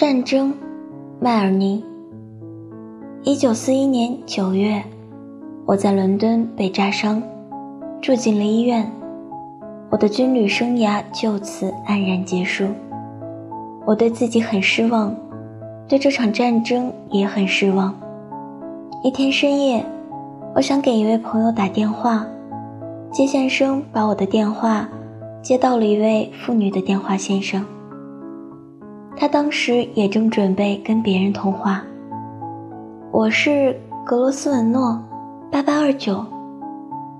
战争，迈尔尼。一九四一年九月，我在伦敦被炸伤，住进了医院，我的军旅生涯就此黯然结束。我对自己很失望，对这场战争也很失望。一天深夜，我想给一位朋友打电话，接线生把我的电话接到了一位妇女的电话线上。他当时也正准备跟别人通话。我是格罗斯文诺，八八二九。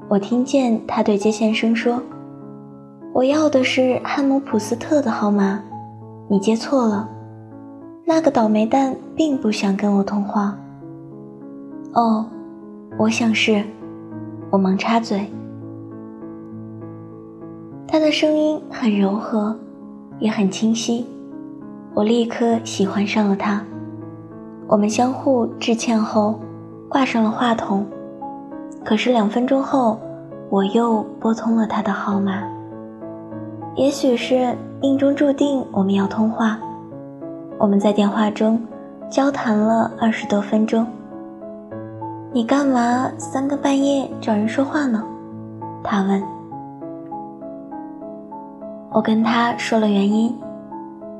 我听见他对接线生说：“我要的是汉姆普斯特的号码，你接错了。那个倒霉蛋并不想跟我通话。”哦，我想是。我忙插嘴。他的声音很柔和，也很清晰。我立刻喜欢上了他，我们相互致歉后，挂上了话筒。可是两分钟后，我又拨通了他的号码。也许是命中注定我们要通话，我们在电话中交谈了二十多分钟。你干嘛三更半夜找人说话呢？他问。我跟他说了原因。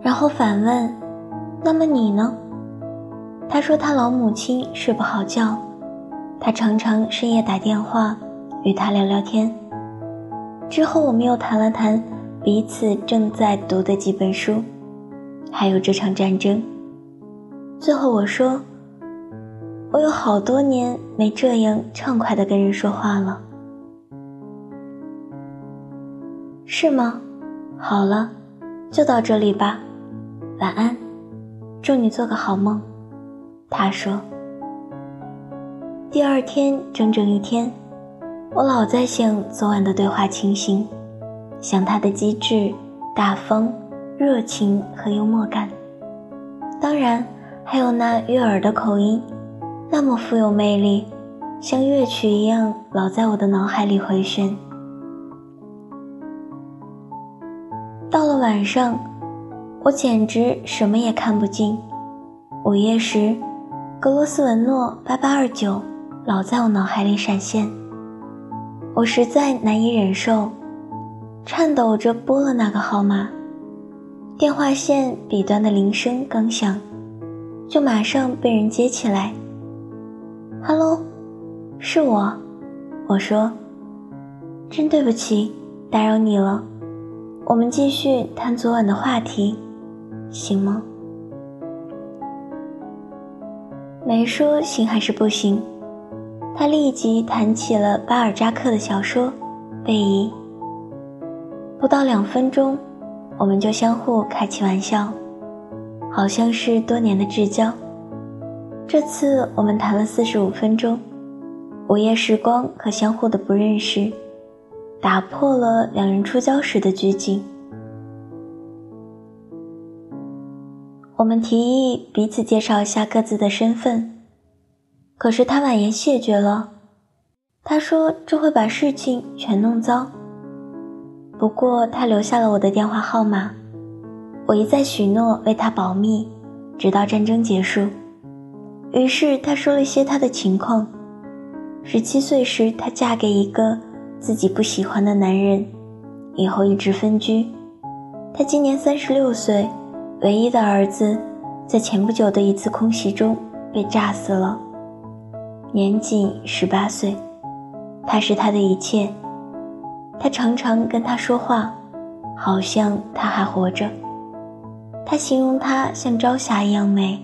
然后反问：“那么你呢？”他说：“他老母亲睡不好觉，他常常深夜打电话与他聊聊天。”之后我们又谈了谈彼此正在读的几本书，还有这场战争。最后我说：“我有好多年没这样畅快地跟人说话了。”是吗？好了，就到这里吧。晚安，祝你做个好梦。他说。第二天整整一天，我老在想昨晚的对话情形，想他的机智、大方、热情和幽默感，当然还有那悦耳的口音，那么富有魅力，像乐曲一样老在我的脑海里回旋。到了晚上。我简直什么也看不进。午夜时，格罗斯文诺八八二九老在我脑海里闪现。我实在难以忍受，颤抖着拨了那个号码。电话线笔端的铃声刚响，就马上被人接起来。“哈喽，是我。”我说，“真对不起，打扰你了。我们继续谈昨晚的话题。”行吗？没说行还是不行。他立即谈起了巴尔扎克的小说《贝夷》。不到两分钟，我们就相互开起玩笑，好像是多年的至交。这次我们谈了四十五分钟，午夜时光和相互的不认识，打破了两人初交时的拘谨。我们提议彼此介绍一下各自的身份，可是他婉言谢绝了。他说这会把事情全弄糟。不过他留下了我的电话号码，我一再许诺为他保密，直到战争结束。于是他说了些他的情况：十七岁时她嫁给一个自己不喜欢的男人，以后一直分居。他今年三十六岁。唯一的儿子，在前不久的一次空袭中被炸死了，年仅十八岁。他是他的一切，他常常跟他说话，好像他还活着。他形容他像朝霞一样美，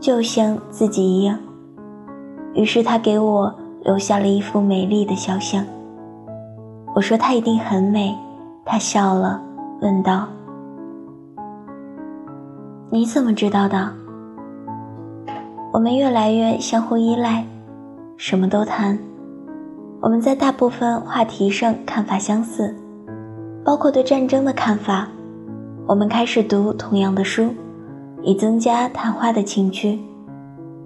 就像自己一样。于是他给我留下了一幅美丽的肖像。我说她一定很美，他笑了，问道。你怎么知道的？我们越来越相互依赖，什么都谈。我们在大部分话题上看法相似，包括对战争的看法。我们开始读同样的书，以增加谈话的情趣。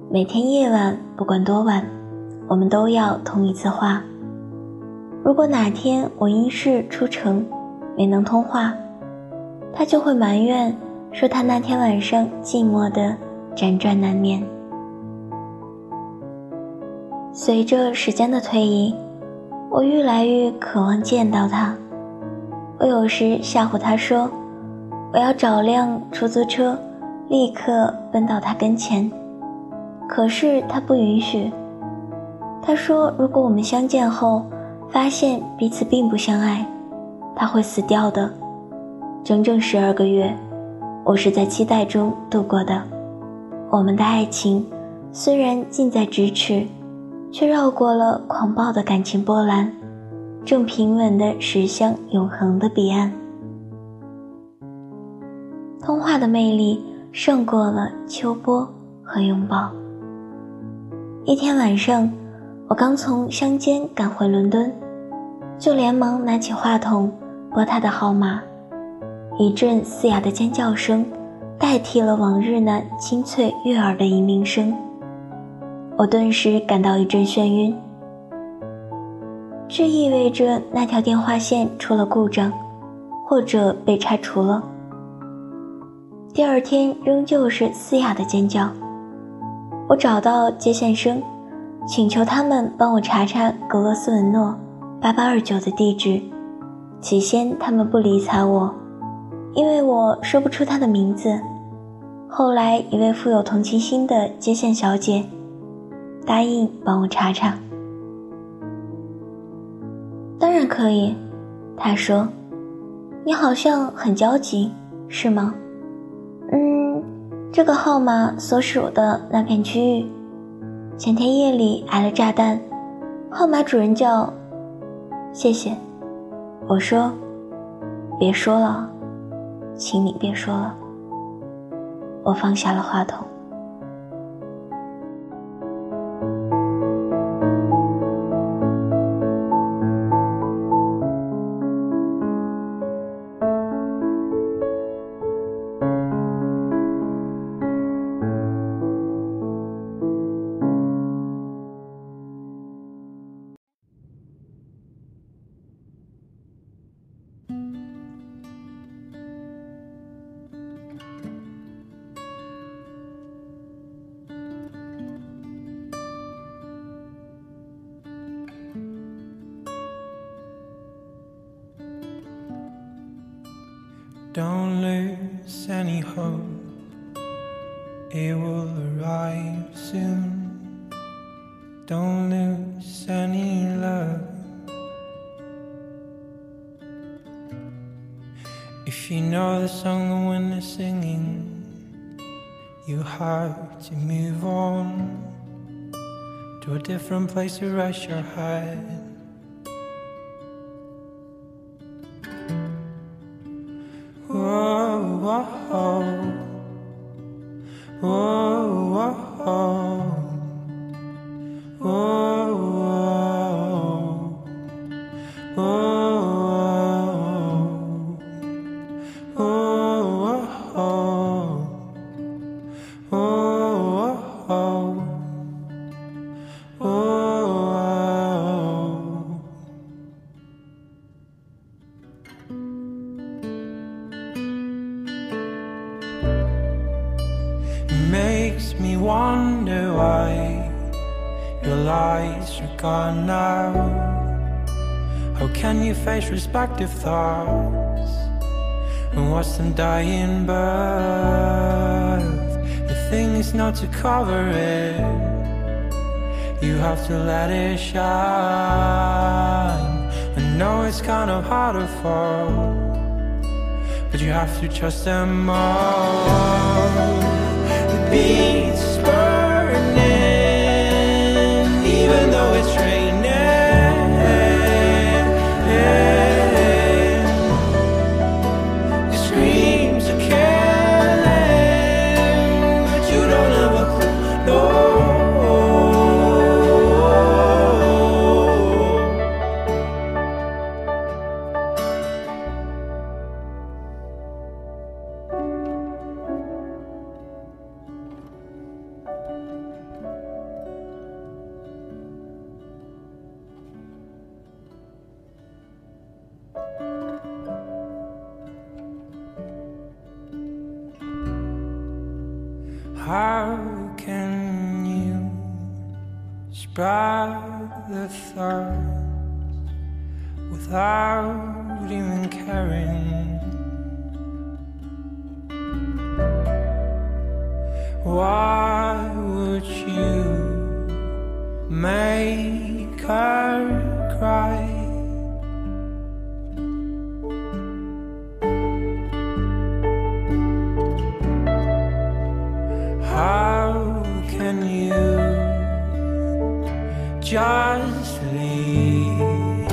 每天夜晚，不管多晚，我们都要通一次话。如果哪天我因事出城，没能通话，他就会埋怨。说他那天晚上寂寞的辗转难眠。随着时间的推移，我愈来愈渴望见到他。我有时吓唬他说：“我要找辆出租车，立刻奔到他跟前。”可是他不允许。他说：“如果我们相见后发现彼此并不相爱，他会死掉的。”整整十二个月，我是在期待中度过的。我们的爱情虽然近在咫尺，却绕过了狂暴的感情波澜，正平稳地驶向永恒的彼岸。通话的魅力胜过了秋波和拥抱。一天晚上，我刚从乡间赶回伦敦，就连忙拿起话筒拨他的号码。一阵嘶哑的尖叫声，代替了往日那清脆悦耳的银铃声。我顿时感到一阵眩晕，这意味着那条电话线出了故障，或者被拆除了。第二天仍旧是嘶哑的尖叫。我找到接线生，请求他们帮我查查格罗斯文诺八八二九的地址。起先他们不理睬我。因为我说不出他的名字，后来一位富有同情心的接线小姐答应帮我查查。当然可以，她说：“你好像很焦急，是吗？”“嗯，这个号码所属的那片区域，前天夜里挨了炸弹，号码主人叫……谢谢。”我说：“别说了。”请你别说，我放下了话筒。Any hope, it will arrive soon. Don't lose any love. If you know the song the wind is singing, you have to move on to a different place to rest your head. Gone now? How can you face respective thoughts and watch them die in birth? The thing is not to cover it, you have to let it shine. I know it's kind of hard to fall, but you have to trust them all beats. Brought the thoughts without even caring. just leave.